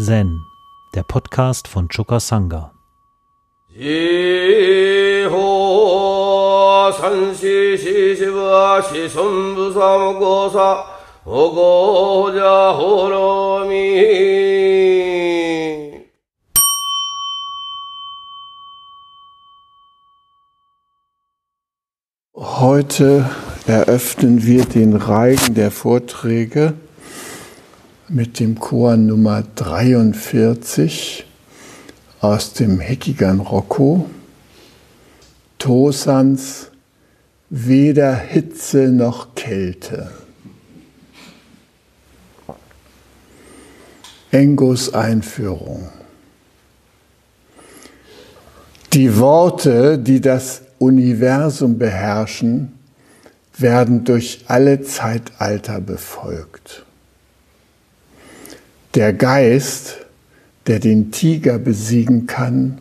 Zen, der Podcast von Choka Sangha. Heute eröffnen wir den Reigen der Vorträge mit dem Chor Nummer 43 aus dem Hekigan Rocco. Tosans weder Hitze noch Kälte. Engos Einführung. Die Worte, die das Universum beherrschen, werden durch alle Zeitalter befolgt. Der Geist, der den Tiger besiegen kann,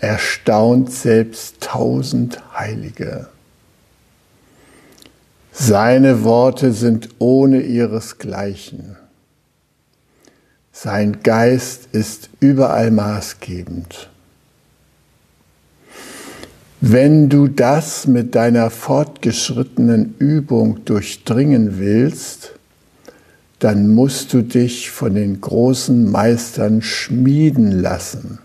erstaunt selbst tausend Heilige. Seine Worte sind ohne ihresgleichen. Sein Geist ist überall maßgebend. Wenn du das mit deiner fortgeschrittenen Übung durchdringen willst, dann musst du dich von den großen Meistern schmieden lassen.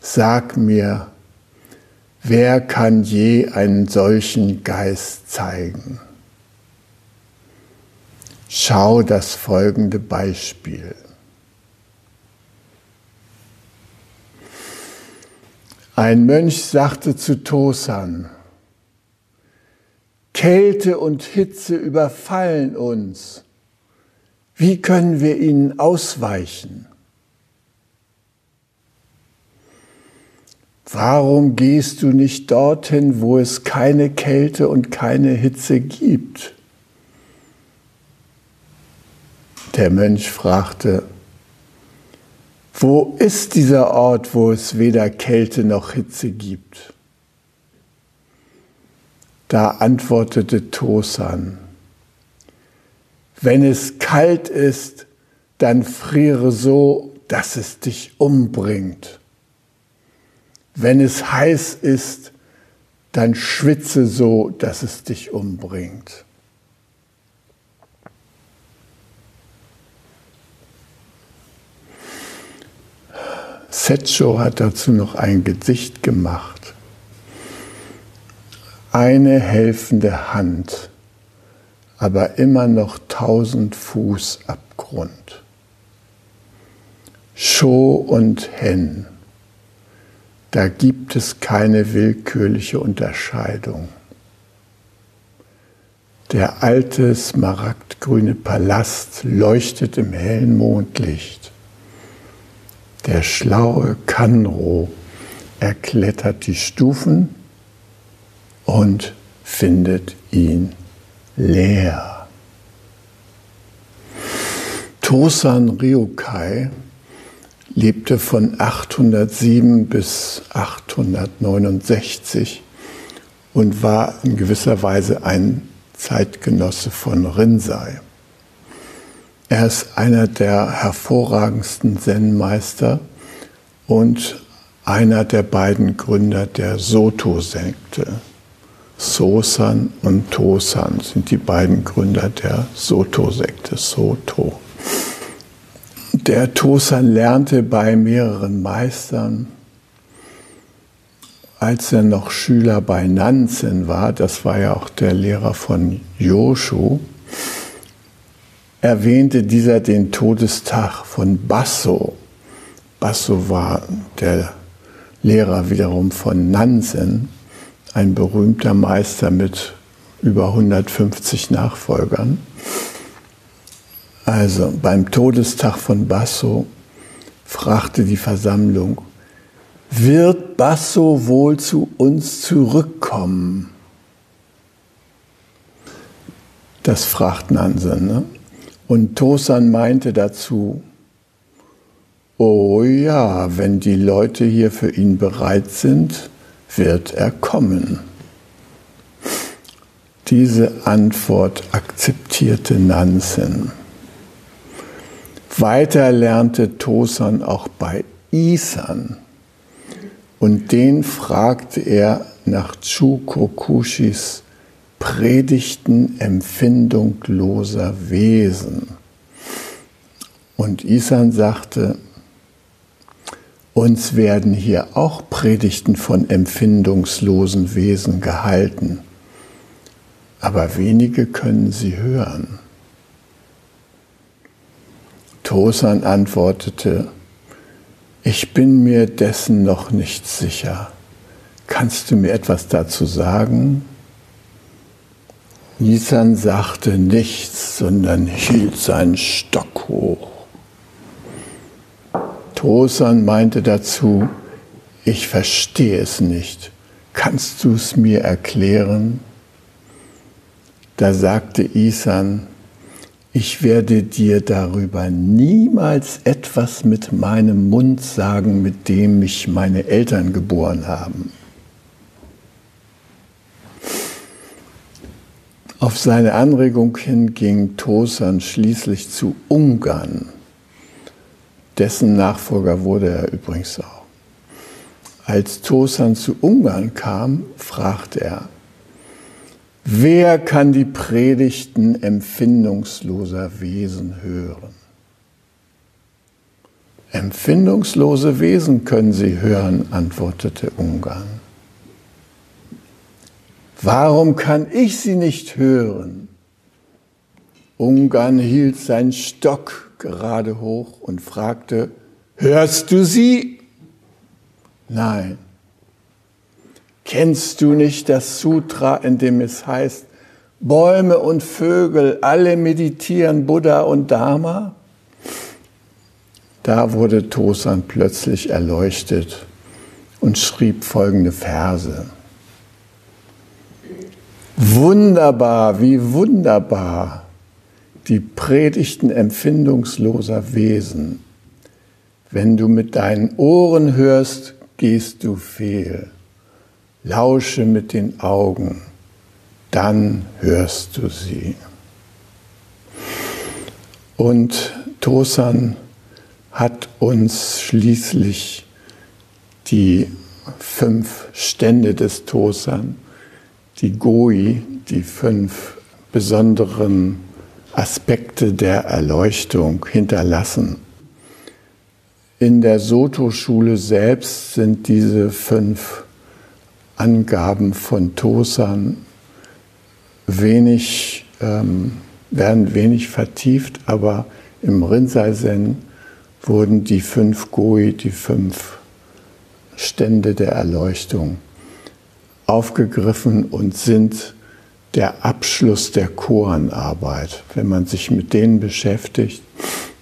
Sag mir, wer kann je einen solchen Geist zeigen? Schau das folgende Beispiel. Ein Mönch sagte zu Tosan, Kälte und Hitze überfallen uns. Wie können wir ihnen ausweichen? Warum gehst du nicht dorthin, wo es keine Kälte und keine Hitze gibt? Der Mönch fragte, wo ist dieser Ort, wo es weder Kälte noch Hitze gibt? Da antwortete Tosan, wenn es kalt ist, dann friere so, dass es dich umbringt. Wenn es heiß ist, dann schwitze so, dass es dich umbringt. Setcho hat dazu noch ein Gedicht gemacht. Eine helfende Hand, aber immer noch tausend Fuß Abgrund. Scho und Hen, da gibt es keine willkürliche Unterscheidung. Der alte smaragdgrüne Palast leuchtet im hellen Mondlicht. Der schlaue Kanro erklettert die Stufen und findet ihn leer. Tosan Ryukai lebte von 807 bis 869 und war in gewisser Weise ein Zeitgenosse von Rinzai. Er ist einer der hervorragendsten Zen-Meister und einer der beiden Gründer der Soto-Sekte. Sosan und Tosan sind die beiden Gründer der Soto-Sekte, Soto. Der Tosan lernte bei mehreren Meistern. Als er noch Schüler bei Nansen war, das war ja auch der Lehrer von Yoshu, erwähnte dieser den Todestag von Basso. Basso war der Lehrer wiederum von Nansen, ein berühmter Meister mit über 150 Nachfolgern. Also beim Todestag von Basso fragte die Versammlung, wird Basso wohl zu uns zurückkommen? Das fragt Nansen. Ne? Und Tosan meinte dazu, oh ja, wenn die Leute hier für ihn bereit sind, wird er kommen. Diese Antwort akzeptierte Nansen. Weiter lernte Tosan auch bei Isan. Und den fragte er nach Chukokushis Predigten empfindungsloser Wesen. Und Isan sagte, uns werden hier auch Predigten von empfindungslosen Wesen gehalten, aber wenige können sie hören. Tosan antwortete, ich bin mir dessen noch nicht sicher. Kannst du mir etwas dazu sagen? Nisan sagte nichts, sondern hielt seinen Stock hoch. Tosan meinte dazu, ich verstehe es nicht. Kannst du es mir erklären? Da sagte Isan, ich werde dir darüber niemals etwas mit meinem Mund sagen, mit dem mich meine Eltern geboren haben. Auf seine Anregung hin ging Tosan schließlich zu Ungarn. Dessen Nachfolger wurde er übrigens auch. Als Tosan zu Ungarn kam, fragte er, wer kann die Predigten empfindungsloser Wesen hören? Empfindungslose Wesen können sie hören, antwortete Ungarn. Warum kann ich sie nicht hören? Ungarn hielt seinen Stock gerade hoch und fragte, hörst du sie? Nein. Kennst du nicht das Sutra, in dem es heißt, Bäume und Vögel, alle meditieren Buddha und Dharma? Da wurde Tosan plötzlich erleuchtet und schrieb folgende Verse. Wunderbar, wie wunderbar die Predigten empfindungsloser Wesen. Wenn du mit deinen Ohren hörst, gehst du fehl. Lausche mit den Augen, dann hörst du sie. Und Tosan hat uns schließlich die fünf Stände des Tosan die Goi, die fünf besonderen Aspekte der Erleuchtung hinterlassen. In der Soto-Schule selbst sind diese fünf Angaben von Tosan wenig, ähm, werden wenig vertieft, aber im Rinzai-Zen wurden die fünf Goi, die fünf Stände der Erleuchtung aufgegriffen und sind der Abschluss der Koanarbeit. Wenn man sich mit denen beschäftigt,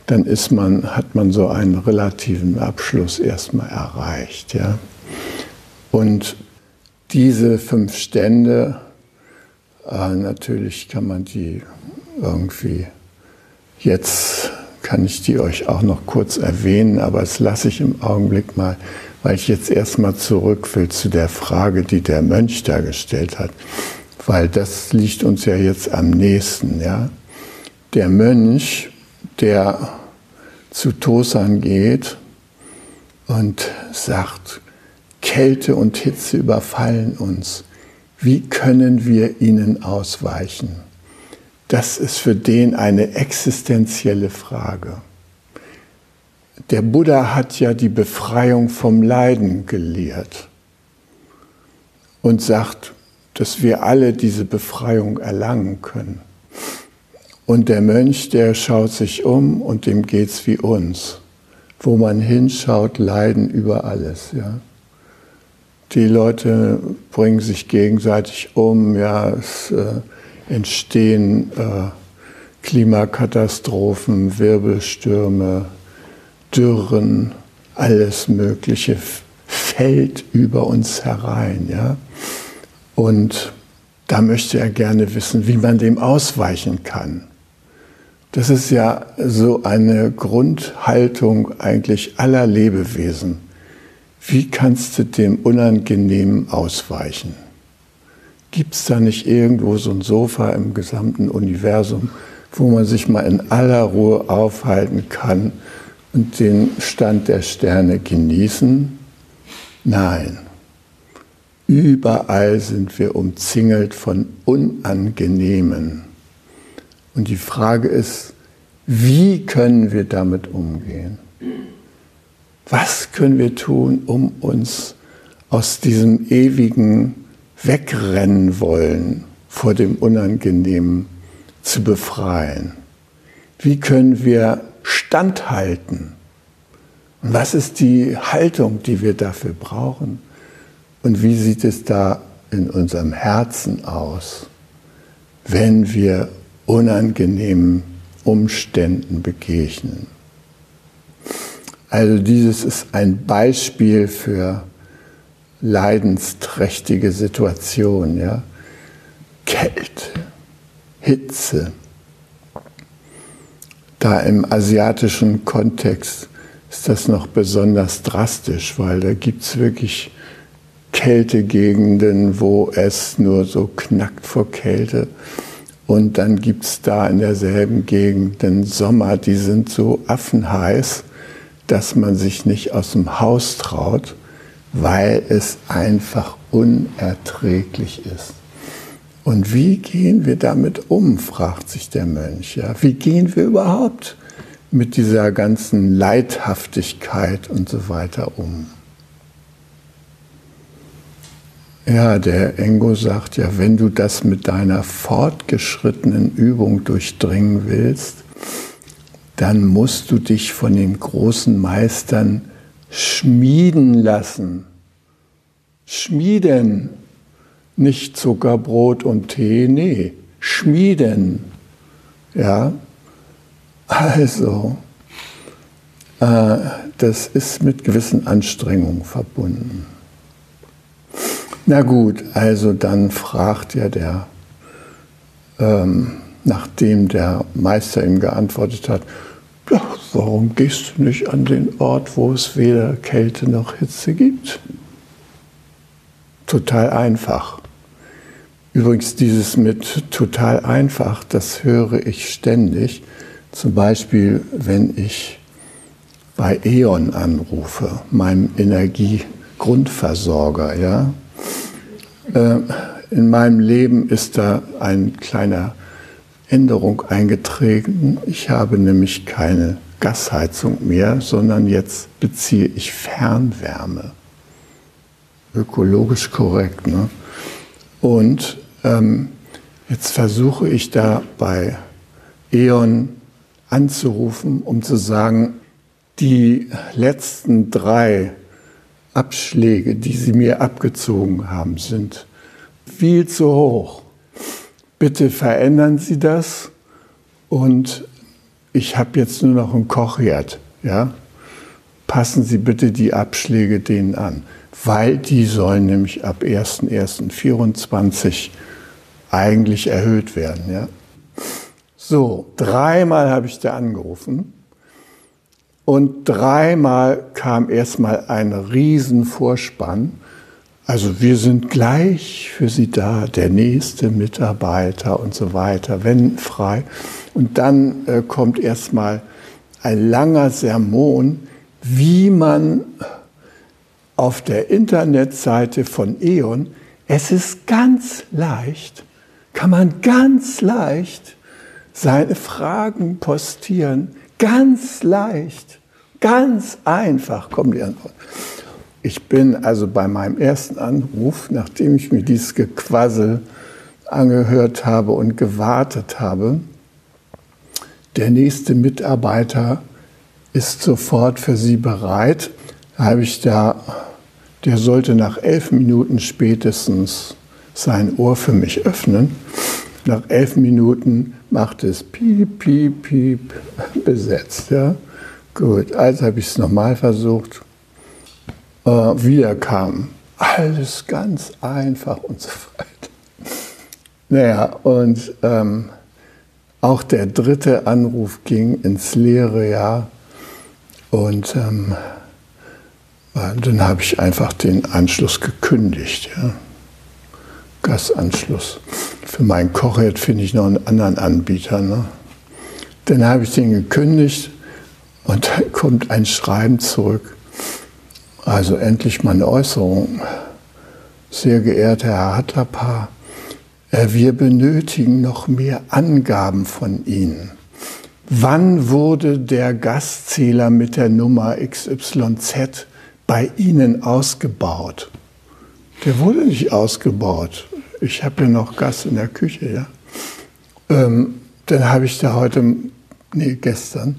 dann ist man, hat man so einen relativen Abschluss erstmal erreicht. Ja? Und diese fünf Stände, äh, natürlich kann man die irgendwie, jetzt kann ich die euch auch noch kurz erwähnen, aber das lasse ich im Augenblick mal weil ich jetzt erstmal zurück will zu der Frage, die der Mönch da gestellt hat, weil das liegt uns ja jetzt am nächsten, ja. Der Mönch, der zu Tosan geht und sagt, Kälte und Hitze überfallen uns. Wie können wir ihnen ausweichen? Das ist für den eine existenzielle Frage. Der Buddha hat ja die Befreiung vom Leiden gelehrt und sagt, dass wir alle diese Befreiung erlangen können. Und der Mönch, der schaut sich um und dem geht's wie uns. Wo man hinschaut, leiden über alles. Ja. Die Leute bringen sich gegenseitig um, ja, es äh, entstehen äh, Klimakatastrophen, Wirbelstürme, Dürren, alles Mögliche fällt über uns herein. Ja? Und da möchte er gerne wissen, wie man dem ausweichen kann. Das ist ja so eine Grundhaltung eigentlich aller Lebewesen. Wie kannst du dem Unangenehmen ausweichen? Gibt es da nicht irgendwo so ein Sofa im gesamten Universum, wo man sich mal in aller Ruhe aufhalten kann und den Stand der Sterne genießen? Nein. Überall sind wir umzingelt von Unangenehmen. Und die Frage ist, wie können wir damit umgehen? Was können wir tun, um uns aus diesem ewigen Wegrennen wollen vor dem Unangenehmen zu befreien? Wie können wir standhalten? Und was ist die Haltung, die wir dafür brauchen? Und wie sieht es da in unserem Herzen aus, wenn wir unangenehmen Umständen begegnen? Also dieses ist ein Beispiel für leidensträchtige Situationen, ja. Kälte, Hitze. Da im asiatischen Kontext ist das noch besonders drastisch, weil da gibt es wirklich Kältegegenden, wo es nur so knackt vor Kälte. Und dann gibt es da in derselben Gegend den Sommer, die sind so affenheiß, dass man sich nicht aus dem Haus traut, weil es einfach unerträglich ist. Und wie gehen wir damit um, fragt sich der Mönch. Ja? Wie gehen wir überhaupt mit dieser ganzen Leidhaftigkeit und so weiter um? Ja, der Engo sagt ja, wenn du das mit deiner fortgeschrittenen Übung durchdringen willst, dann musst du dich von den großen Meistern schmieden lassen. Schmieden, nicht Zucker, Brot und Tee, nee, schmieden. Ja, also, äh, das ist mit gewissen Anstrengungen verbunden. Na gut, also dann fragt ja der, ähm, nachdem der Meister ihm geantwortet hat, ja, warum gehst du nicht an den Ort, wo es weder Kälte noch Hitze gibt? Total einfach. Übrigens, dieses mit total einfach, das höre ich ständig. Zum Beispiel, wenn ich bei E.ON anrufe, meinem Energiegrundversorger. Ja? Äh, in meinem Leben ist da ein kleiner Änderung eingetreten. Ich habe nämlich keine Gasheizung mehr, sondern jetzt beziehe ich Fernwärme. Ökologisch korrekt. Ne? Und ähm, jetzt versuche ich da bei E.ON anzurufen, um zu sagen, die letzten drei Abschläge, die Sie mir abgezogen haben, sind viel zu hoch bitte verändern Sie das und ich habe jetzt nur noch einen Kochherd. Ja? Passen Sie bitte die Abschläge denen an, weil die sollen nämlich ab 1.1.24 eigentlich erhöht werden. Ja? So, dreimal habe ich da angerufen und dreimal kam erstmal ein Riesenvorspann also wir sind gleich für Sie da, der nächste Mitarbeiter und so weiter, wenn frei. Und dann äh, kommt erstmal ein langer Sermon, wie man auf der Internetseite von E.ON, es ist ganz leicht, kann man ganz leicht seine Fragen postieren, ganz leicht, ganz einfach kommt die Antwort. Ich bin also bei meinem ersten Anruf, nachdem ich mir dieses Gequassel angehört habe und gewartet habe, der nächste Mitarbeiter ist sofort für Sie bereit. Da habe ich da, der sollte nach elf Minuten spätestens sein Ohr für mich öffnen. Nach elf Minuten macht es piep, piep, piep besetzt. Ja? Gut, also habe ich es nochmal versucht äh, wiederkam. Alles ganz einfach und so weiter. Naja, und ähm, auch der dritte Anruf ging ins leere Jahr. Und ähm, äh, dann habe ich einfach den Anschluss gekündigt. Ja. Gasanschluss. Für meinen Kochherd finde ich noch einen anderen Anbieter. Ne? Dann habe ich den gekündigt und dann kommt ein Schreiben zurück. Also endlich mal eine Äußerung. Sehr geehrter Herr Hattapa, äh, wir benötigen noch mehr Angaben von Ihnen. Wann wurde der Gaszähler mit der Nummer XYZ bei Ihnen ausgebaut? Der wurde nicht ausgebaut. Ich habe ja noch Gas in der Küche, ja. Ähm, dann habe ich da heute, nee, gestern,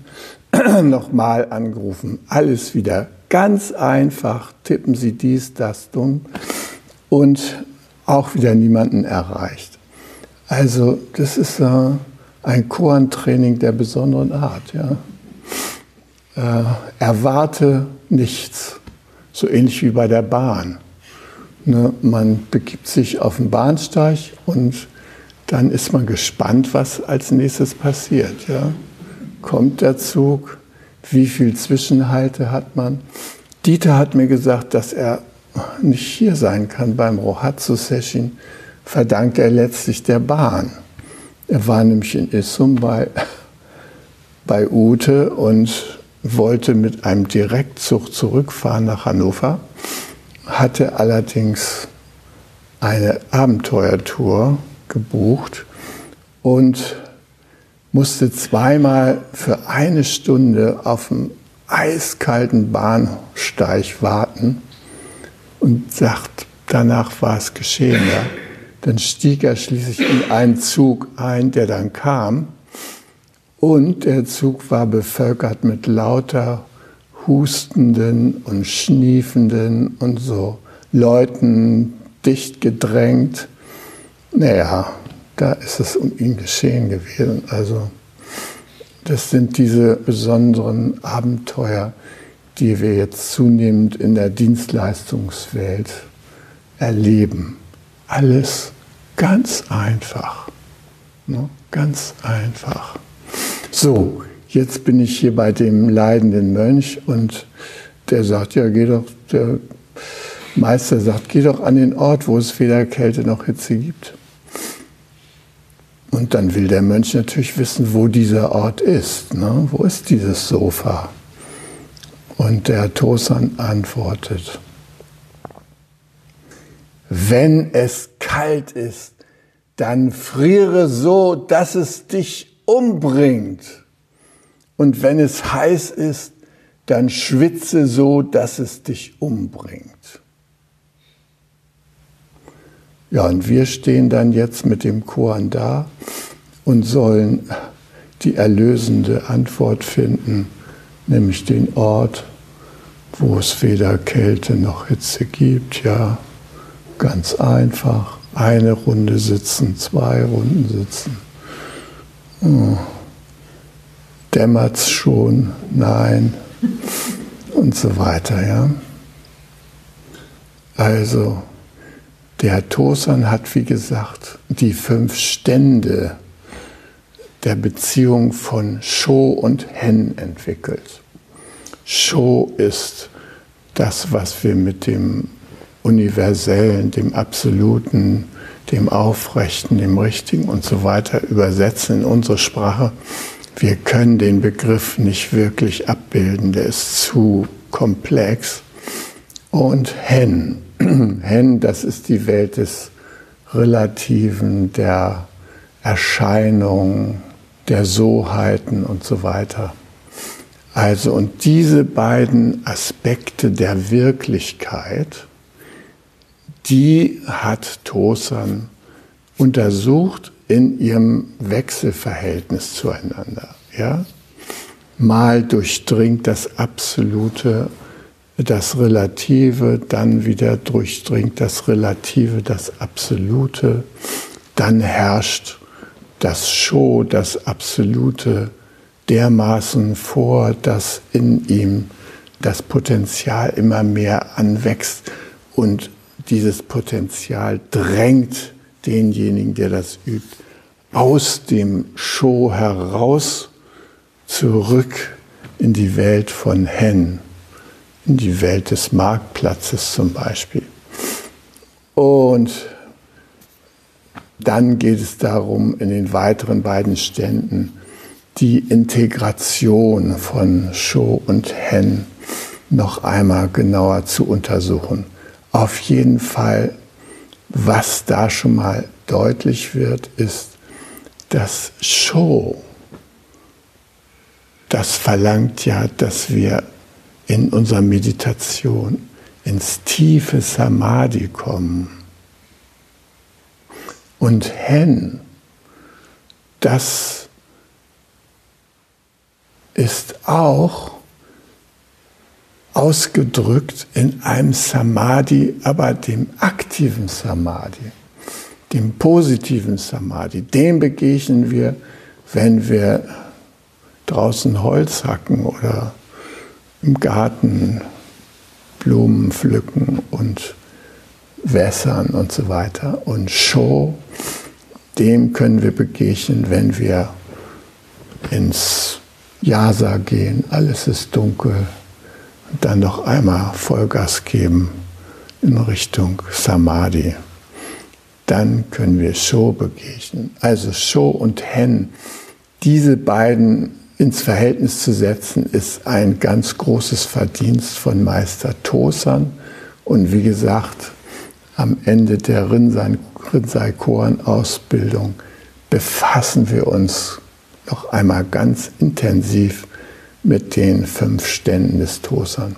nochmal angerufen. Alles wieder ganz einfach. Tippen Sie dies, das, dumm. Und auch wieder niemanden erreicht. Also, das ist äh, ein Korantraining der besonderen Art. Ja. Äh, erwarte nichts, so ähnlich wie bei der Bahn. Ne, man begibt sich auf den Bahnsteig und dann ist man gespannt, was als nächstes passiert. Ja. Kommt der Zug? Wie viel Zwischenhalte hat man? Dieter hat mir gesagt, dass er nicht hier sein kann beim Rohatsu-Session, verdankt er letztlich der Bahn. Er war nämlich in Issum bei, bei Ute und wollte mit einem Direktzug zurückfahren nach Hannover, hatte allerdings eine Abenteuertour gebucht und musste zweimal für eine Stunde auf dem eiskalten Bahnsteig warten und sagt, danach war es geschehen. Ja. Dann stieg er schließlich in einen Zug ein, der dann kam. Und der Zug war bevölkert mit lauter hustenden und schniefenden und so Leuten dicht gedrängt. Naja, da ist es um ihn geschehen gewesen. Also das sind diese besonderen Abenteuer, die wir jetzt zunehmend in der Dienstleistungswelt erleben alles ganz einfach. Ne? Ganz einfach. So, jetzt bin ich hier bei dem leidenden Mönch und der sagt, ja, geh doch, der Meister sagt, geh doch an den Ort, wo es weder Kälte noch Hitze gibt. Und dann will der Mönch natürlich wissen, wo dieser Ort ist. Ne? Wo ist dieses Sofa? Und der Tosan antwortet, wenn es kalt ist, dann friere so, dass es dich umbringt. Und wenn es heiß ist, dann schwitze so, dass es dich umbringt. Ja, und wir stehen dann jetzt mit dem Koran da und sollen die erlösende Antwort finden, nämlich den Ort, wo es weder Kälte noch Hitze gibt, ja, Ganz einfach. Eine Runde sitzen, zwei Runden sitzen. Oh. Dämmert's schon? Nein. Und so weiter, ja. Also, der Tosan hat, wie gesagt, die fünf Stände der Beziehung von Sho und Hen entwickelt. Sho ist das, was wir mit dem Universellen, dem Absoluten, dem Aufrechten, dem Richtigen und so weiter übersetzen in unsere Sprache. Wir können den Begriff nicht wirklich abbilden, der ist zu komplex. Und Hen, Hen, das ist die Welt des Relativen, der Erscheinung, der Soheiten und so weiter. Also, und diese beiden Aspekte der Wirklichkeit, die hat Tosan untersucht in ihrem Wechselverhältnis zueinander. Ja? Mal durchdringt das Absolute das Relative, dann wieder durchdringt das Relative das Absolute, dann herrscht das Show, das Absolute dermaßen vor, dass in ihm das Potenzial immer mehr anwächst und dieses Potenzial drängt denjenigen, der das übt, aus dem Show heraus zurück in die Welt von Hen, in die Welt des Marktplatzes zum Beispiel. Und dann geht es darum, in den weiteren beiden Ständen die Integration von Sho und Hen noch einmal genauer zu untersuchen. Auf jeden Fall, was da schon mal deutlich wird, ist, dass Sho, das verlangt ja, dass wir in unserer Meditation ins tiefe Samadhi kommen. Und Hen, das ist auch ausgedrückt in einem Samadhi, aber dem aktiven Samadhi, dem positiven Samadhi. Dem begegnen wir, wenn wir draußen Holz hacken oder im Garten Blumen pflücken und wässern und so weiter. Und Show, dem können wir begegnen, wenn wir ins Yasa gehen, alles ist dunkel und dann noch einmal Vollgas geben in Richtung Samadhi. Dann können wir Show begegnen. Also Show und Hen, diese beiden ins Verhältnis zu setzen, ist ein ganz großes Verdienst von Meister Tosan. Und wie gesagt, am Ende der Rinzai-Koran-Ausbildung befassen wir uns noch einmal ganz intensiv mit den fünf Ständen des Tosan.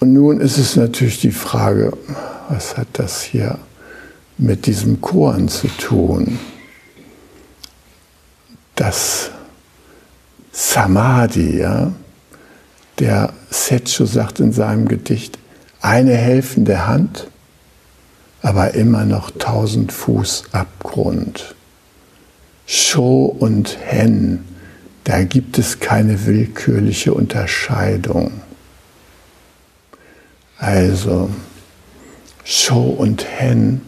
Und nun ist es natürlich die Frage, was hat das hier mit diesem Koran zu tun? Das Samadhi, ja, der Setcho sagt in seinem Gedicht, eine helfende Hand, aber immer noch tausend Fuß Abgrund. Sho und Hen, da gibt es keine willkürliche Unterscheidung. Also, Sho und Hen,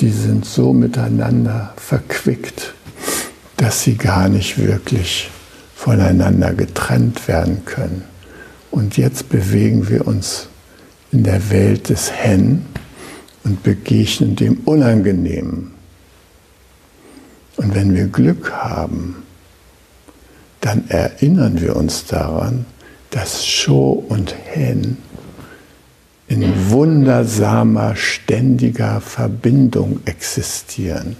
die sind so miteinander verquickt, dass sie gar nicht wirklich voneinander getrennt werden können. Und jetzt bewegen wir uns in der Welt des Hen und begegnen dem Unangenehmen. Und wenn wir Glück haben, dann erinnern wir uns daran, dass Sho und Hen in wundersamer, ständiger Verbindung existieren.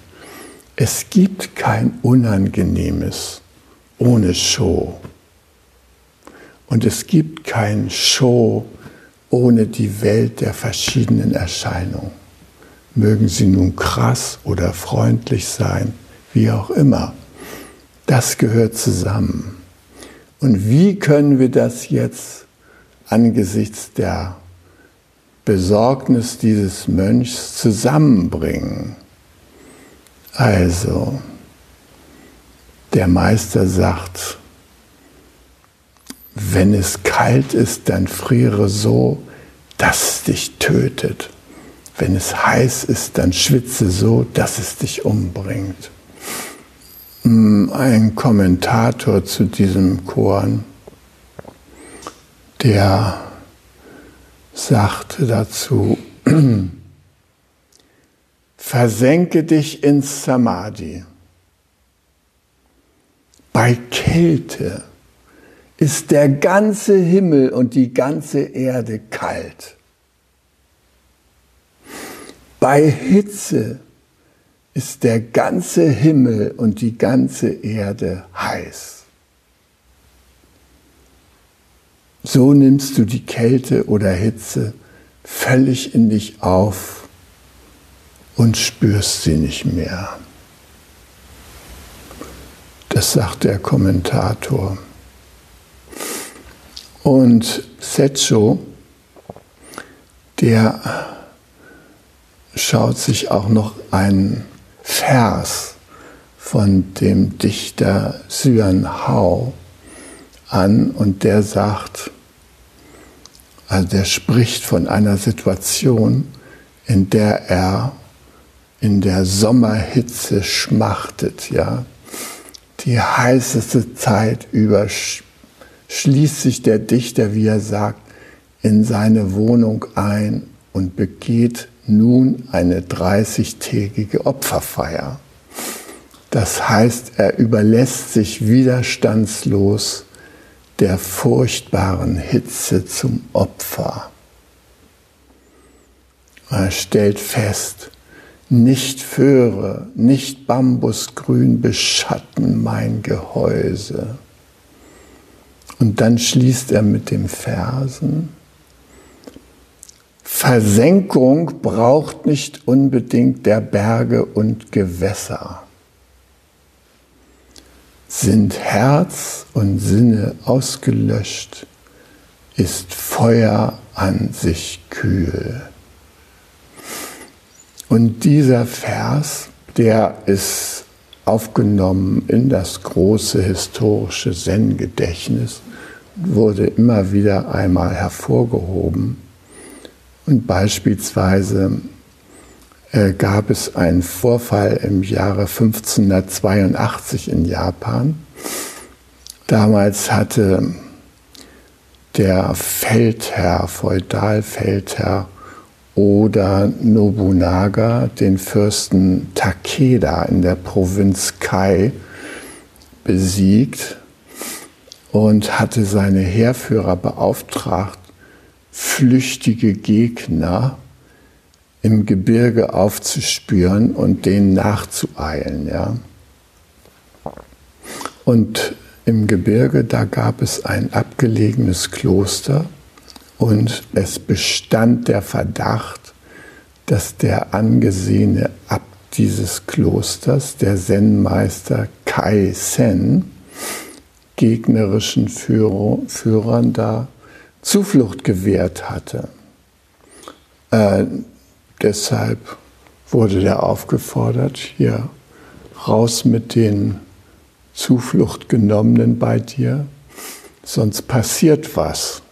Es gibt kein Unangenehmes ohne Show. Und es gibt kein Show ohne die Welt der verschiedenen Erscheinungen. Mögen sie nun krass oder freundlich sein, wie auch immer. Das gehört zusammen. Und wie können wir das jetzt angesichts der Besorgnis dieses Mönchs zusammenbringen? Also, der Meister sagt, wenn es kalt ist, dann friere so, dass es dich tötet. Wenn es heiß ist, dann schwitze so, dass es dich umbringt. Hm, ein Kommentator zu diesem Korn, der sagte dazu, versenke dich ins Samadhi. Bei Kälte ist der ganze Himmel und die ganze Erde kalt. Bei Hitze ist der ganze Himmel und die ganze Erde heiß. So nimmst du die Kälte oder Hitze völlig in dich auf und spürst sie nicht mehr. Das sagt der Kommentator. Und Setcho, der schaut sich auch noch einen Vers von dem Dichter Xuan Hao an und der sagt, also der spricht von einer Situation, in der er in der Sommerhitze schmachtet, ja, die heißeste Zeit über schließt sich der Dichter, wie er sagt, in seine Wohnung ein und begeht nun eine 30-tägige Opferfeier. Das heißt, er überlässt sich widerstandslos der furchtbaren Hitze zum Opfer. Er stellt fest, nicht Föhre, nicht Bambusgrün beschatten mein Gehäuse. Und dann schließt er mit dem Versen, Versenkung braucht nicht unbedingt der Berge und Gewässer. Sind Herz und Sinne ausgelöscht, ist Feuer an sich kühl. Und dieser Vers, der ist aufgenommen in das große historische Zen-Gedächtnis, wurde immer wieder einmal hervorgehoben. Und beispielsweise äh, gab es einen Vorfall im Jahre 1582 in Japan. Damals hatte der Feldherr, Feudalfeldherr oder Nobunaga den Fürsten Takeda in der Provinz Kai besiegt und hatte seine Heerführer beauftragt, flüchtige Gegner im Gebirge aufzuspüren und denen nachzueilen. Ja. Und im Gebirge, da gab es ein abgelegenes Kloster, und es bestand der Verdacht, dass der angesehene Abt dieses Klosters, der Zen-Meister Kai Sen, gegnerischen Führer, Führern da Zuflucht gewährt hatte. Äh, deshalb wurde der aufgefordert, hier raus mit den Zuflucht genommenen bei dir, sonst passiert was.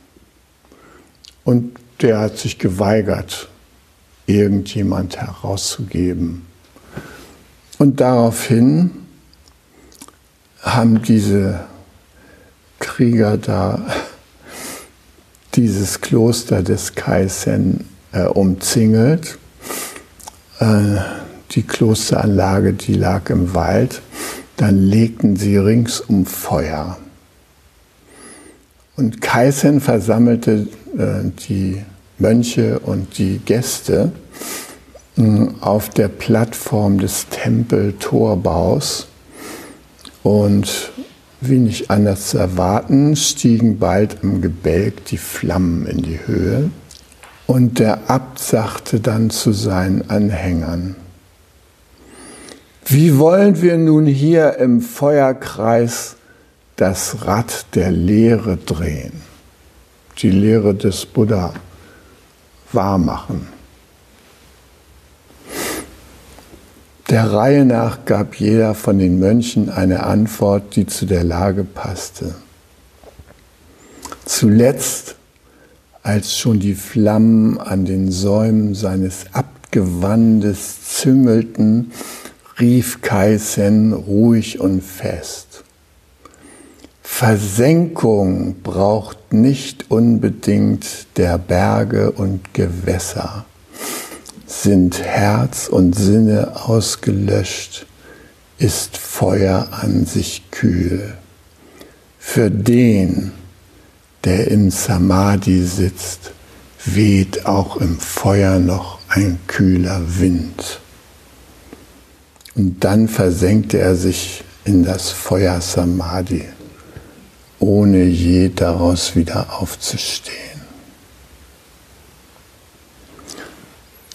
Und der hat sich geweigert, irgendjemand herauszugeben. Und daraufhin haben diese Krieger da dieses Kloster des Kaisen äh, umzingelt. Äh, die Klosteranlage, die lag im Wald. Dann legten sie ringsum Feuer. Und Kaisen versammelte äh, die Mönche und die Gäste äh, auf der Plattform des Tempeltorbaus. Und wie nicht anders zu erwarten, stiegen bald im Gebälk die Flammen in die Höhe. Und der Abt sagte dann zu seinen Anhängern, wie wollen wir nun hier im Feuerkreis das Rad der Lehre drehen? die Lehre des Buddha wahrmachen. Der Reihe nach gab jeder von den Mönchen eine Antwort, die zu der Lage passte. Zuletzt, als schon die Flammen an den Säumen seines Abgewandes züngelten, rief Kaisen ruhig und fest. Versenkung braucht nicht unbedingt der Berge und Gewässer. Sind Herz und Sinne ausgelöscht, ist Feuer an sich kühl. Für den, der im Samadhi sitzt, weht auch im Feuer noch ein kühler Wind. Und dann versenkte er sich in das Feuer Samadhi ohne je daraus wieder aufzustehen.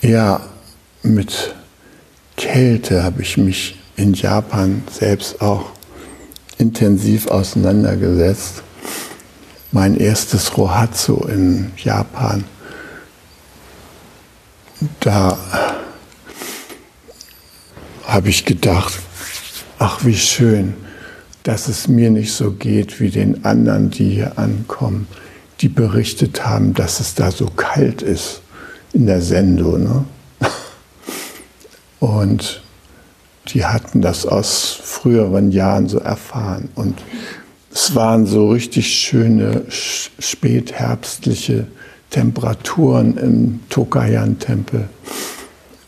Ja, mit Kälte habe ich mich in Japan selbst auch intensiv auseinandergesetzt. Mein erstes Rohatsu in Japan, da habe ich gedacht, ach wie schön, dass es mir nicht so geht wie den anderen, die hier ankommen, die berichtet haben, dass es da so kalt ist in der Sendung. Ne? Und die hatten das aus früheren Jahren so erfahren. Und es waren so richtig schöne spätherbstliche Temperaturen im Tokayan-Tempel.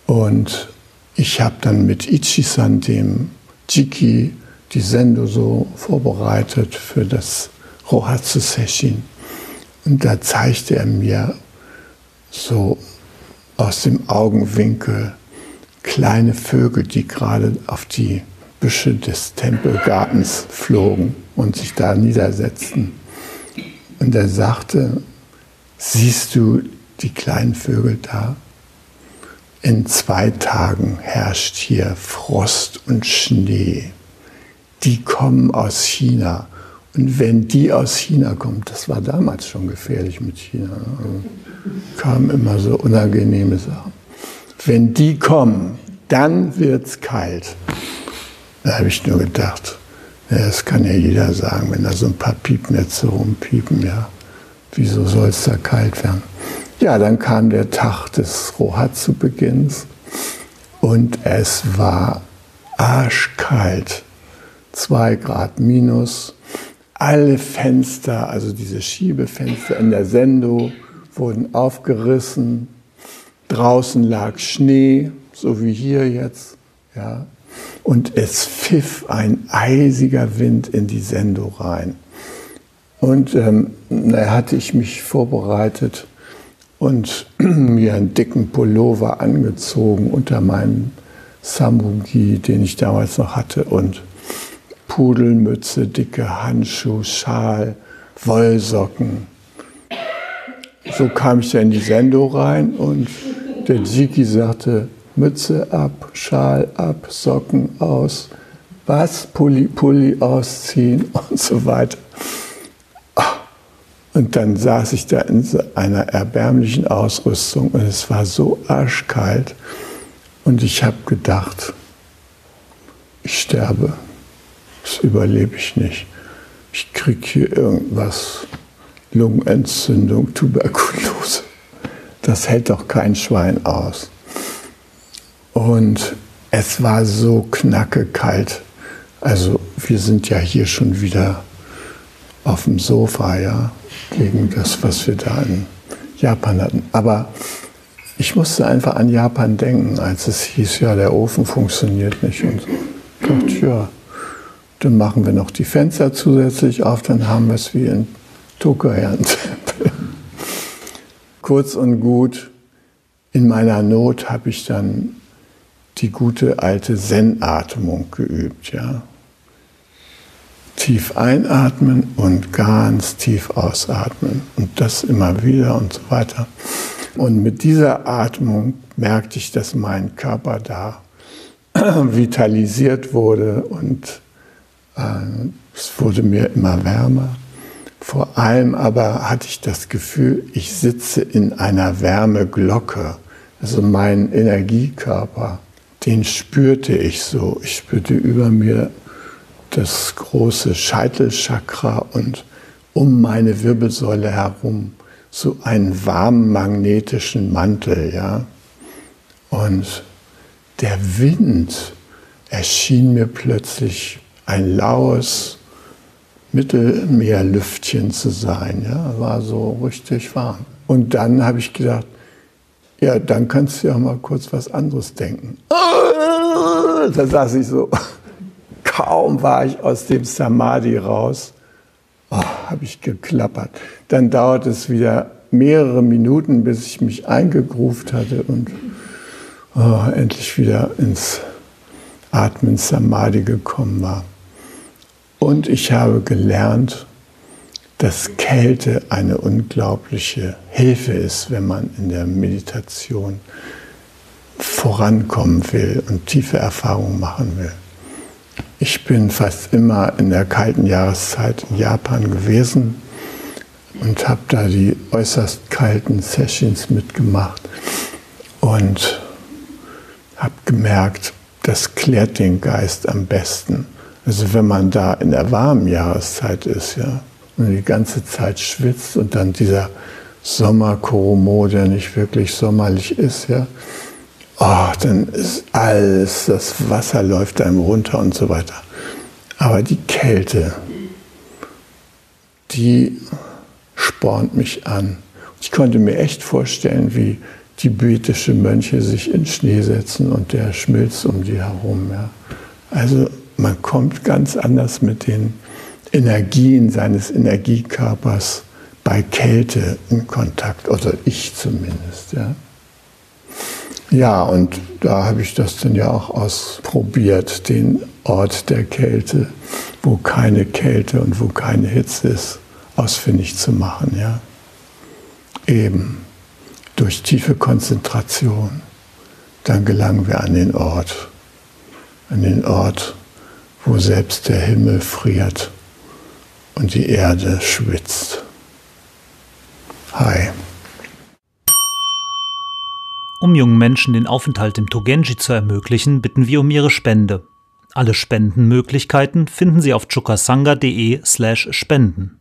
Und ich habe dann mit Ichisan, dem Jiki die Sendung so vorbereitet für das Rohatsu Session. Und da zeigte er mir so aus dem Augenwinkel kleine Vögel, die gerade auf die Büsche des Tempelgartens flogen und sich da niedersetzten. Und er sagte, siehst du die kleinen Vögel da? In zwei Tagen herrscht hier Frost und Schnee. Die kommen aus China. Und wenn die aus China kommen, das war damals schon gefährlich mit China, also kamen immer so unangenehme Sachen. Wenn die kommen, dann wird es kalt. Da habe ich nur gedacht, ja, das kann ja jeder sagen, wenn da so ein paar Piepnetze rumpiepen, ja, wieso soll es da kalt werden? Ja, dann kam der Tag des Rohatsu-Beginns und es war arschkalt, zwei Grad minus. Alle Fenster, also diese Schiebefenster in der Sendo, wurden aufgerissen. Draußen lag Schnee, so wie hier jetzt. Ja. Und es pfiff ein eisiger Wind in die Sendo rein. Und ähm, da hatte ich mich vorbereitet und mir einen dicken Pullover angezogen unter meinem Samugi, den ich damals noch hatte, und Pudelmütze, dicke Handschuhe, Schal, Wollsocken. So kam ich in die Sendung rein und der Ziki sagte, Mütze ab, Schal ab, Socken aus, was, Pulli, Pulli ausziehen und so weiter. Und dann saß ich da in einer erbärmlichen Ausrüstung und es war so arschkalt und ich habe gedacht, ich sterbe, das überlebe ich nicht. Ich kriege hier irgendwas, Lungenentzündung, Tuberkulose. Das hält doch kein Schwein aus. Und es war so knacke kalt. Also wir sind ja hier schon wieder auf dem Sofa, ja, gegen das, was wir da in Japan hatten. Aber ich musste einfach an Japan denken, als es hieß, ja, der Ofen funktioniert nicht. Und ich dachte, ja, dann machen wir noch die Fenster zusätzlich auf, dann haben wir es wie in Tokoherren-Tempel. Kurz und gut, in meiner Not habe ich dann die gute alte Zen-Atmung geübt. Ja? Tief einatmen und ganz tief ausatmen und das immer wieder und so weiter. Und mit dieser Atmung merkte ich, dass mein Körper da vitalisiert wurde und es wurde mir immer wärmer. Vor allem aber hatte ich das Gefühl, ich sitze in einer Wärmeglocke. Also mein Energiekörper den spürte ich so. Ich spürte über mir das große Scheitelchakra und um meine Wirbelsäule herum so einen warmen magnetischen Mantel, ja. Und der Wind erschien mir plötzlich ein laues Mittelmeerlüftchen zu sein, ja, war so richtig warm. Und dann habe ich gedacht, ja, dann kannst du ja mal kurz was anderes denken. Da saß ich so. Kaum war ich aus dem Samadhi raus, oh, habe ich geklappert. Dann dauert es wieder mehrere Minuten, bis ich mich eingegruft hatte und oh, endlich wieder ins Atmen Samadhi gekommen war. Und ich habe gelernt, dass Kälte eine unglaubliche Hilfe ist, wenn man in der Meditation vorankommen will und tiefe Erfahrungen machen will. Ich bin fast immer in der kalten Jahreszeit in Japan gewesen und habe da die äußerst kalten Sessions mitgemacht und habe gemerkt, das klärt den Geist am besten. Also wenn man da in der warmen Jahreszeit ist, ja, und die ganze Zeit schwitzt und dann dieser Sommerkoromo, der nicht wirklich sommerlich ist, ja, oh, dann ist alles, das Wasser läuft einem runter und so weiter. Aber die Kälte, die spornt mich an. Ich konnte mir echt vorstellen, wie tibetische Mönche sich in Schnee setzen und der schmilzt um die herum. Ja. Also Man kommt ganz anders mit den Energien seines Energiekörpers bei Kälte in Kontakt, oder ich zumindest. Ja, ja und da habe ich das dann ja auch ausprobiert, den Ort der Kälte, wo keine Kälte und wo keine Hitze ist, ausfindig zu machen. Ja, eben durch tiefe Konzentration. Dann gelangen wir an den Ort, an den Ort, wo selbst der Himmel friert und die Erde schwitzt. Hi. Um jungen Menschen den Aufenthalt im Togenji zu ermöglichen, bitten wir um ihre Spende. Alle Spendenmöglichkeiten finden Sie auf chukasanga.de slash spenden.